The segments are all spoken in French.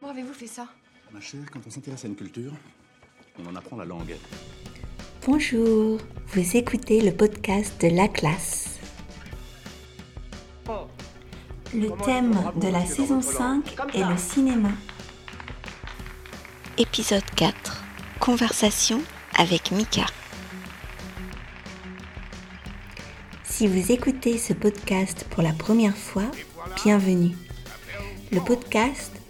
Comment avez-vous fait ça? Ma chère, quand on s'intéresse à une culture, on en apprend la langue. Bonjour, vous écoutez le podcast de La Classe. Le thème de la saison 5 est le cinéma. Épisode 4. Conversation avec Mika. Si vous écoutez ce podcast pour la première fois, bienvenue. Le podcast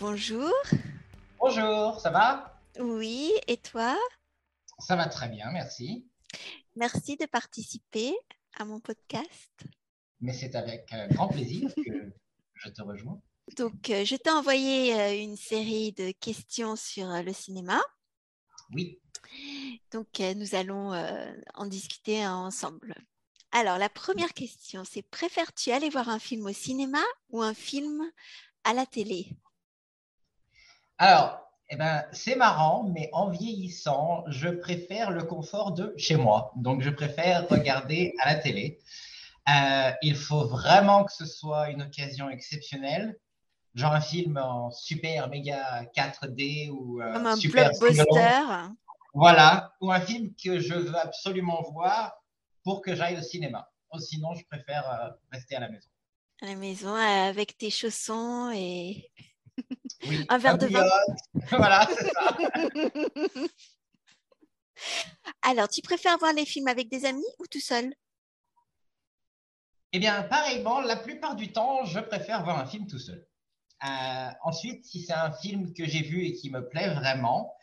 Bonjour. Bonjour, ça va? Oui, et toi? Ça va très bien, merci. Merci de participer à mon podcast. Mais c'est avec euh, grand plaisir que je te rejoins. Donc, euh, je t'ai envoyé euh, une série de questions sur le cinéma. Oui. Donc, nous allons en discuter ensemble. Alors, la première question, c'est préfères-tu aller voir un film au cinéma ou un film à la télé? Alors, eh ben, c'est marrant, mais en vieillissant, je préfère le confort de chez moi. Donc, je préfère regarder à la télé. Euh, il faut vraiment que ce soit une occasion exceptionnelle, genre un film en super méga 4D ou euh, Comme un blockbuster. Voilà, ou un film que je veux absolument voir pour que j'aille au cinéma. sinon, je préfère euh, rester à la maison. À la maison avec tes chaussons et oui, un verre de vin. voilà, c'est ça. Alors, tu préfères voir les films avec des amis ou tout seul? Eh bien, pareillement, la plupart du temps, je préfère voir un film tout seul. Euh, ensuite, si c'est un film que j'ai vu et qui me plaît vraiment,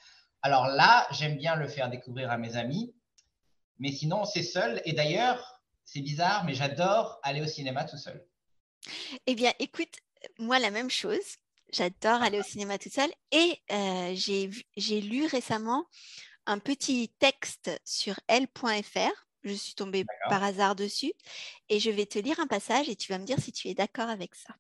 alors là, j'aime bien le faire découvrir à mes amis. Mais sinon, c'est seul. Et d'ailleurs, c'est bizarre, mais j'adore aller au cinéma tout seul. Eh bien, écoute, moi, la même chose. J'adore aller au cinéma tout seul. Et euh, j'ai lu récemment un petit texte sur L.fr je suis tombée par hasard dessus et je vais te lire un passage et tu vas me dire si tu es d'accord avec ça.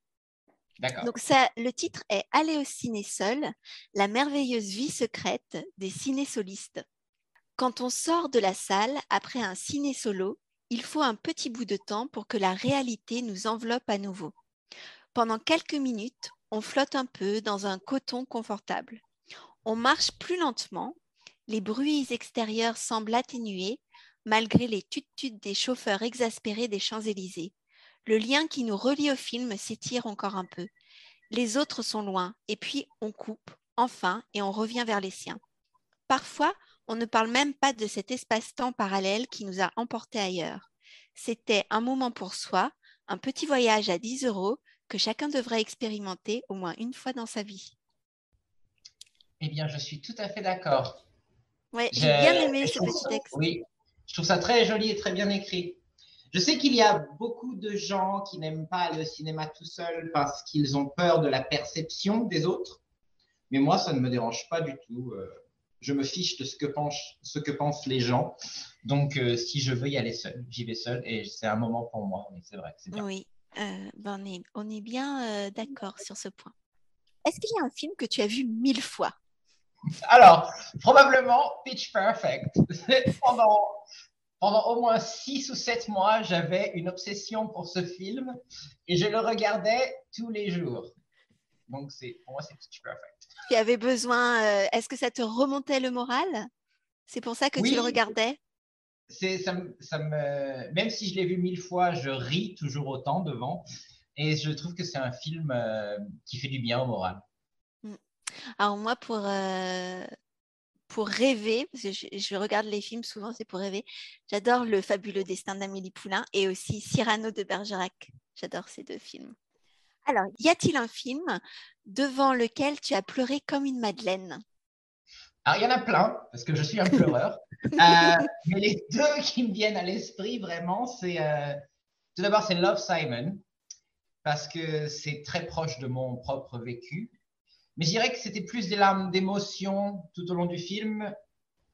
Donc ça, le titre est Aller au ciné seul, la merveilleuse vie secrète des ciné-solistes. Quand on sort de la salle après un ciné solo, il faut un petit bout de temps pour que la réalité nous enveloppe à nouveau. Pendant quelques minutes, on flotte un peu dans un coton confortable. On marche plus lentement, les bruits extérieurs semblent atténués malgré les tuttes des chauffeurs exaspérés des Champs-Élysées. Le lien qui nous relie au film s'étire encore un peu. Les autres sont loin, et puis on coupe, enfin, et on revient vers les siens. Parfois, on ne parle même pas de cet espace-temps parallèle qui nous a emportés ailleurs. C'était un moment pour soi, un petit voyage à 10 euros que chacun devrait expérimenter au moins une fois dans sa vie. Eh bien, je suis tout à fait d'accord. Oui, j'ai bien aimé ce petit texte. Oui, je trouve ça très joli et très bien écrit. Je sais qu'il y a beaucoup de gens qui n'aiment pas aller au cinéma tout seul parce qu'ils ont peur de la perception des autres. Mais moi, ça ne me dérange pas du tout. Euh, je me fiche de ce que pensent, ce que pensent les gens. Donc, euh, si je veux y aller seul, j'y vais seul et c'est un moment pour moi. C'est vrai. Oui, euh, ben on, est, on, est, bien d'accord sur ce point. Est-ce qu'il y a un film que tu as vu mille fois? Alors, probablement Pitch Perfect. pendant, pendant au moins six ou sept mois, j'avais une obsession pour ce film et je le regardais tous les jours. Donc, c'est, pour moi, c'est Pitch Perfect. Tu avais besoin. Euh, est-ce que ça te remontait le moral? C'est pour ça que tu le regardais? Ça, ça me, Même si je l'ai vu mille fois, je ris toujours autant devant. Et je trouve que c'est un film euh, qui fait du bien au moral. Alors moi, pour, euh, pour rêver, parce que je, regarde les films souvent, c'est pour rêver, j'adore Le fabuleux destin d'Amélie Poulain et aussi Cyrano de Bergerac. J'adore ces deux films. Alors, y a-t-il un film devant lequel tu as pleuré comme une madeleine? Alors, il y en a plein, parce que je suis un pleureur. Euh, mais les deux qui me viennent à l'esprit, vraiment, c'est... Euh, tout d'abord, c'est Love Simon, parce que c'est très proche de mon propre vécu. Mais je dirais que c'était plus des larmes d'émotion tout au long du film,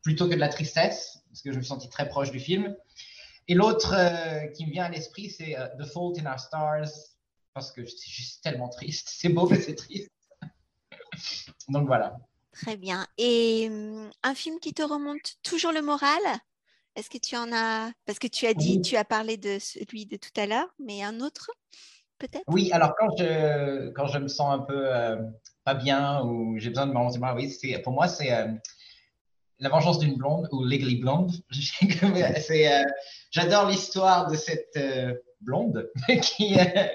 plutôt que de la tristesse, parce que je me suis senti très proche du film. Et l'autre euh, qui me vient à l'esprit, c'est The Fault in Our Stars, parce que c'est juste tellement triste. C'est beau, mais c'est triste. Donc voilà. Très bien. Et hum, un film qui te remonte toujours le moral Est-ce que tu en as Parce que tu as dit, tu as parlé de celui de tout à l'heure, mais un autre peut-être? Oui, alors quand je, quand je me sens un peu euh, pas bien ou j'ai besoin de me moral, oui, c'est, pour moi, c'est La vengeance d'une blonde ou Legally Blonde. c'est, j'adore l'histoire de cette euh, blonde qui, euh,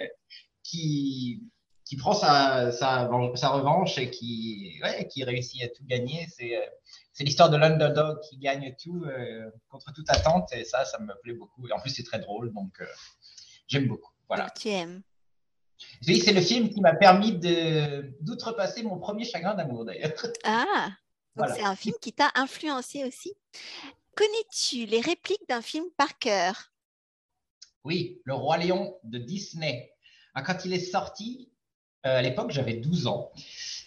qui, qui prend sa, sa, sa, revanche et qui, ouais, qui réussit à tout gagner. C'est, euh, c'est l'histoire de l'underdog qui gagne tout contre toute attente et ça, ça me plaît beaucoup. Et en plus, c'est très drôle, donc j'aime beaucoup. Voilà. tu aimes. Oui, c'est le film qui m'a permis de, d'outrepasser mon premier chagrin d'amour d'ailleurs. Ah, donc c'est un film qui t'a influencé aussi. Connais-tu les répliques d'un film par cœur? Oui, Le Roi Lion de Disney. Ah, quand il est sorti, euh, à l'époque, j'avais 12 ans.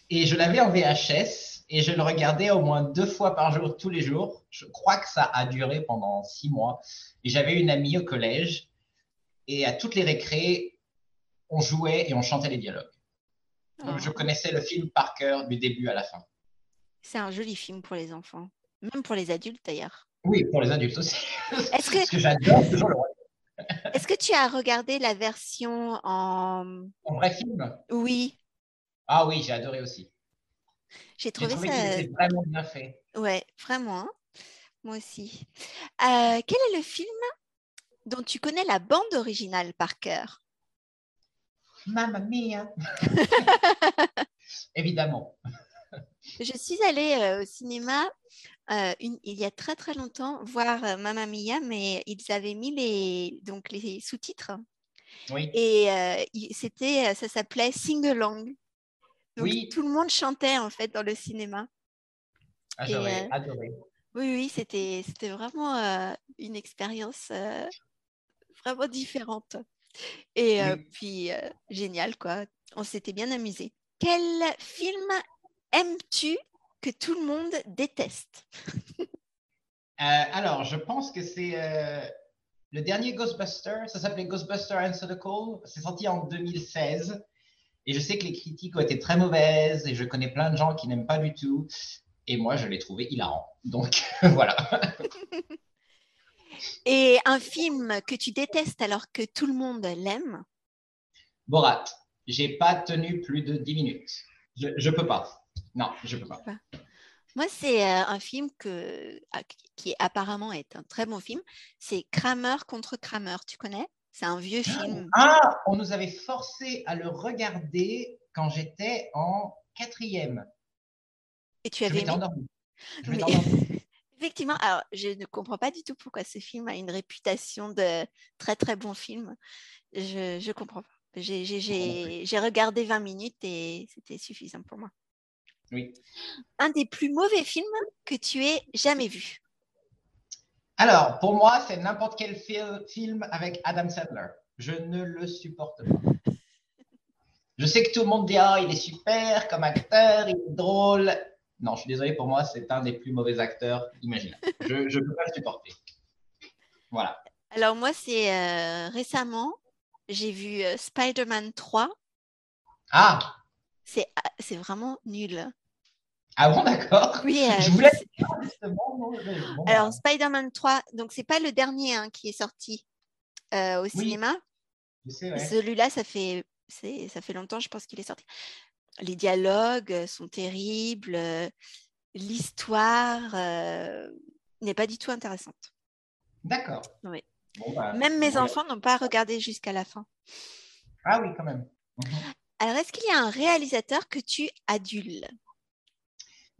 Et je l'avais en VHS et je le regardais au moins deux fois par jour, tous les jours. Je crois que ça a duré pendant six mois. Et j'avais une amie au collège. Et à toutes les récrés, on jouait et on chantait les dialogues. Donc, je connaissais le film par cœur du début à la fin. C'est un joli film pour les enfants, même pour les adultes d'ailleurs. Oui, pour les adultes aussi. Est-ce que j'adore toujours le roi. Est-ce que tu as regardé la version en. En vrai film? Oui. Ah oui, j'ai adoré aussi. J'ai trouvé, trouvé ça. C'était vraiment bien fait. Ouais, vraiment. Hein. Moi aussi. Euh, quel est le film dont tu connais la bande originale par cœur? Mamma mia Évidemment. Je suis allée euh, au cinéma euh, il y a très très longtemps voir euh, Mamma Mia, mais ils avaient mis les, donc les sous-titres. Oui. Et c'était, ça s'appelait Sing Along. Donc oui. tout le monde chantait en fait dans le cinéma. Ah, j'aurais adoré. Oui, oui, c'était, c'était vraiment une expérience vraiment différente. Et puis, génial, quoi. On s'était bien amusé. Quel film aimes-tu que tout le monde déteste euh, Alors, je pense que c'est euh, le dernier Ghostbuster. Ça s'appelait Ghostbuster Answer the Call. C'est sorti en 2016. Et je sais que les critiques ont été très mauvaises et je connais plein de gens qui n'aiment pas du tout. Et moi, je l'ai trouvé hilarant. Donc, voilà. et un film que tu détestes alors que tout le monde l'aime? Borat. J'ai pas tenu plus de 10 minutes. Je, je peux pas. Non, je ne peux pas. Moi, c'est euh, un film que, ah, qui apparemment est un très bon film. C'est Kramer contre Kramer. Tu connais? C'est un vieux film. Ah, on nous avait forcé à le regarder quand j'étais en quatrième. Et tu avais. Je endormi. Je Effectivement, alors je ne comprends pas du tout pourquoi ce film a une réputation de très très bon film. Je ne comprends pas. J'ai regardé 20 minutes et c'était suffisant pour moi. Oui. Un des plus mauvais films que tu aies jamais vu Alors, pour moi, c'est n'importe quel film avec Adam Sandler. Je ne le supporte pas. Je sais que tout le monde dit Ah, il est super comme acteur, il est drôle. Non, je suis désolé, pour moi, c'est un des plus mauvais acteurs imaginables. Je ne peux pas le supporter. Voilà. Alors, moi, c'est euh, récemment, j'ai vu euh, Spider-Man 3. Ah C'est vraiment nul. Ah bon, d'accord. Oui, je euh, voulais. Alors, bah. Spider-Man 3, donc c'est pas le dernier hein, qui est sorti euh, au cinéma. Celui-là, ça fait, ça fait longtemps, je pense qu'il est sorti. Les dialogues sont terribles. L'histoire n'est pas du tout intéressante. D'accord. Oui. Bah, même mes enfants n'ont pas regardé jusqu'à la fin. Ah oui, quand même. Mhm. Alors, est-ce qu'il y a un réalisateur que tu adules?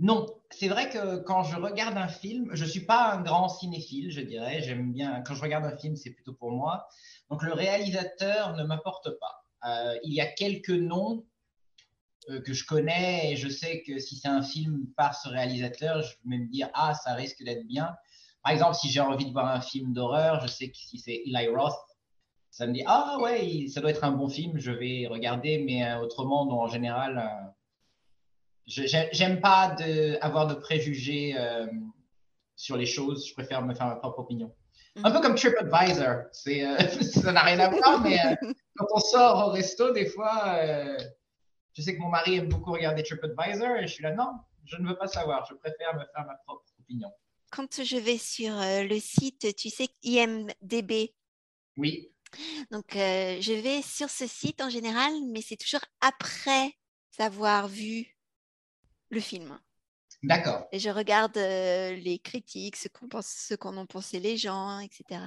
Non, c'est vrai que quand je regarde un film, je ne suis pas un grand cinéphile, je dirais. J'aime bien, quand je regarde un film, c'est plutôt pour moi. Donc le réalisateur ne m'apporte pas. Euh, il y a quelques noms euh, que je connais et je sais que si c'est un film par ce réalisateur, je vais me dire, ah, ça risque d'être bien. Par exemple, si j'ai envie de voir un film d'horreur, je sais que si c'est Eli Roth, ça me dit, ah ouais, ça doit être un bon film, je vais regarder, mais euh, autrement, en général J'aime pas de, avoir de préjugés euh, sur les choses. Je préfère me faire ma propre opinion. Un peu comme TripAdvisor. C'est, euh, ça n'a rien à voir, mais euh, quand on sort au resto, des fois, je sais que mon mari aime beaucoup regarder TripAdvisor et je suis là, non, je ne veux pas savoir. Je préfère me faire ma propre opinion. Quand je vais sur le site, tu sais, IMDB, Oui, donc je vais sur ce site en général, mais c'est toujours après avoir vu le film. d'accord. Et je regarde euh, les critiques, ce qu'on pense, ce qu'en ont pensé les gens, etc.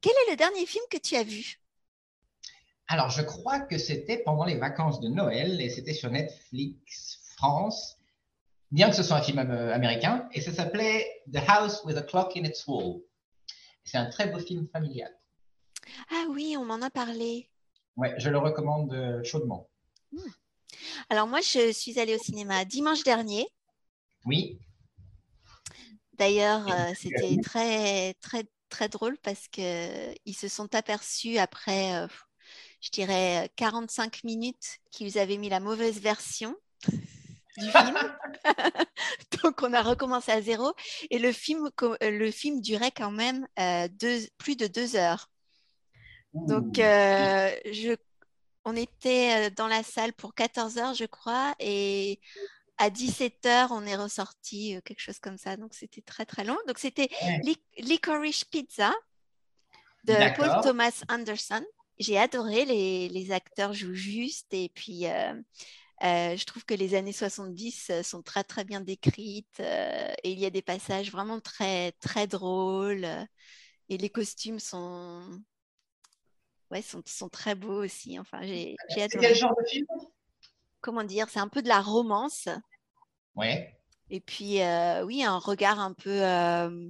Quel est le dernier film que tu as vu? Alors, je crois que c'était pendant les vacances de Noël et c'était sur Netflix France, bien que ce soit un film euh, américain, et ça s'appelait The House with a Clock in its Wall. C'est un très beau film familial. Ah oui, on m'en a parlé. Ouais, je le recommande euh, chaudement. Alors moi, je suis allée au cinéma dimanche dernier. Oui, D'ailleurs, euh, c'était aimé très, très, très drôle parce que ils se sont aperçus après, euh, je dirais, 45 minutes qu'ils avaient mis la mauvaise version du film. Donc, on a recommencé à zéro. Et le film, euh, le film durait quand même euh, deux- plus de deux heures. Donc, euh, je, on était euh, dans la salle pour 14 heures, je crois, et à 17 heures, on est ressorti, euh, quelque chose comme ça. Donc, c'était très, très long. Donc, c'était Ouais. Licorice Pizza de Paul. Thomas Anderson. J'ai adoré, les, les acteurs jouent juste, et puis euh, euh, je trouve que les années 70 euh, sont très, très bien décrites, euh, et il y a des passages vraiment très, très drôles, et les costumes sont ouais, sont, sont très beaux aussi. Enfin, j'ai j'ai C'est quel genre de film? Comment dire, c'est un peu de la romance. Ouais, Et puis, euh, oui, un regard un peu euh,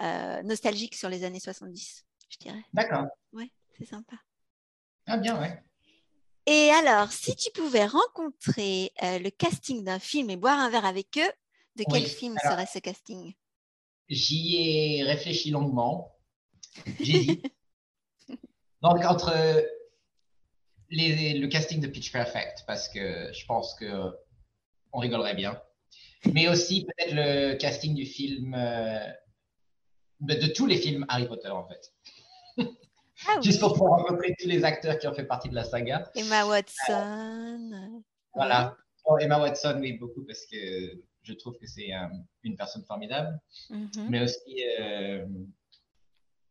euh, nostalgique sur les années 70, je dirais. d'accord. Ouais, c'est sympa. Ah bien, ouais. Et alors, si tu pouvais rencontrer le casting d'un film et boire un verre avec eux, de quel Oui, film alors- serait ce casting? J'y ai réfléchi longuement. J'hésite. Donc, entre les- le casting de Pitch Perfect, parce que je pense que on rigolerait bien. Mais aussi peut-être le casting du film, euh, de, tous les films Harry Potter, en fait. Ah Juste pour pouvoir rencontrer tous les acteurs qui ont fait partie de la saga. Emma Watson. euh, Voilà. Oh, Emma Watson, oui, beaucoup, parce que je trouve que c'est euh, une personne formidable. Mhm. Mais aussi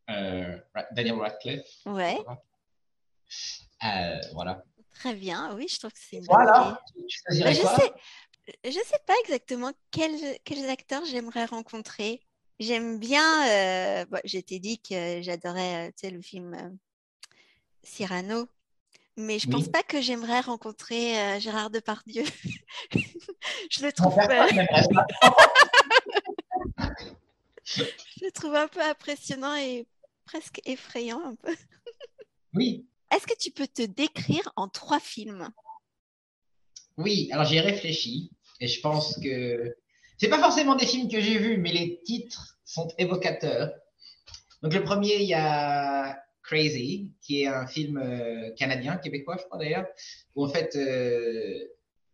euh, Daniel Radcliffe. Ouais, Euh, voilà. très bien. Oui, je trouve que c'est une Voilà. Tu choisirais je quoi? sais, je sais pas exactement quels, quels acteurs j'aimerais rencontrer. J'aime bien, euh, bon, je t'ai dit que j'adorais euh, tu sais, le film Cyrano, mais je pense pas que j'aimerais rencontrer Gérard Depardieu. je le trouve, je le trouve un peu impressionnant et presque effrayant un peu. Oui, Est-ce que tu peux te décrire en trois films? oui. Alors j'y ai réfléchi et je pense que c'est pas forcément des films que j'ai vus, mais les titres sont évocateurs. Donc le premier, il y a Crazy, qui est un film euh, canadien, québécois, je crois d'ailleurs, où en fait euh,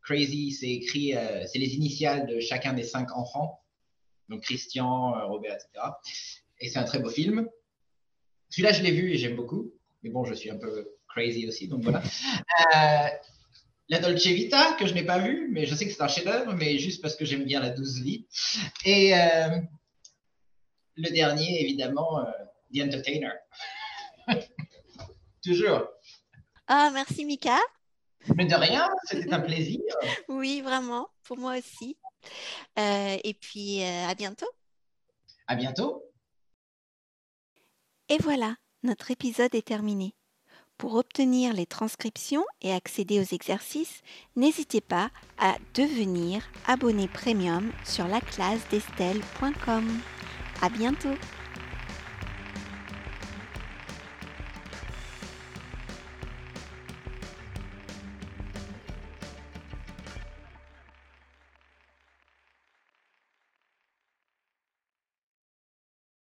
Crazy, c'est écrit, euh, c'est les initiales de chacun des cinq enfants, donc Christian, Robert, etc. Et c'est un très beau film. Celui-là, je l'ai vu et j'aime beaucoup. Mais bon, je suis un peu crazy aussi, donc voilà. Euh, la Dolce Vita, que je n'ai pas vu, mais je sais que c'est un chef-d'œuvre, mais juste parce que j'aime bien la douce vie. Et euh, le dernier, évidemment, euh, The Entertainer. Toujours. Ah, merci Mika. Mais de rien, c'était un plaisir. Oui, vraiment, pour moi aussi. Euh, et puis, à bientôt. À bientôt. Et voilà, notre épisode est terminé. Pour obtenir les transcriptions et accéder aux exercices, n'hésitez pas à devenir abonné premium sur laclasdestelle.com. À bientôt!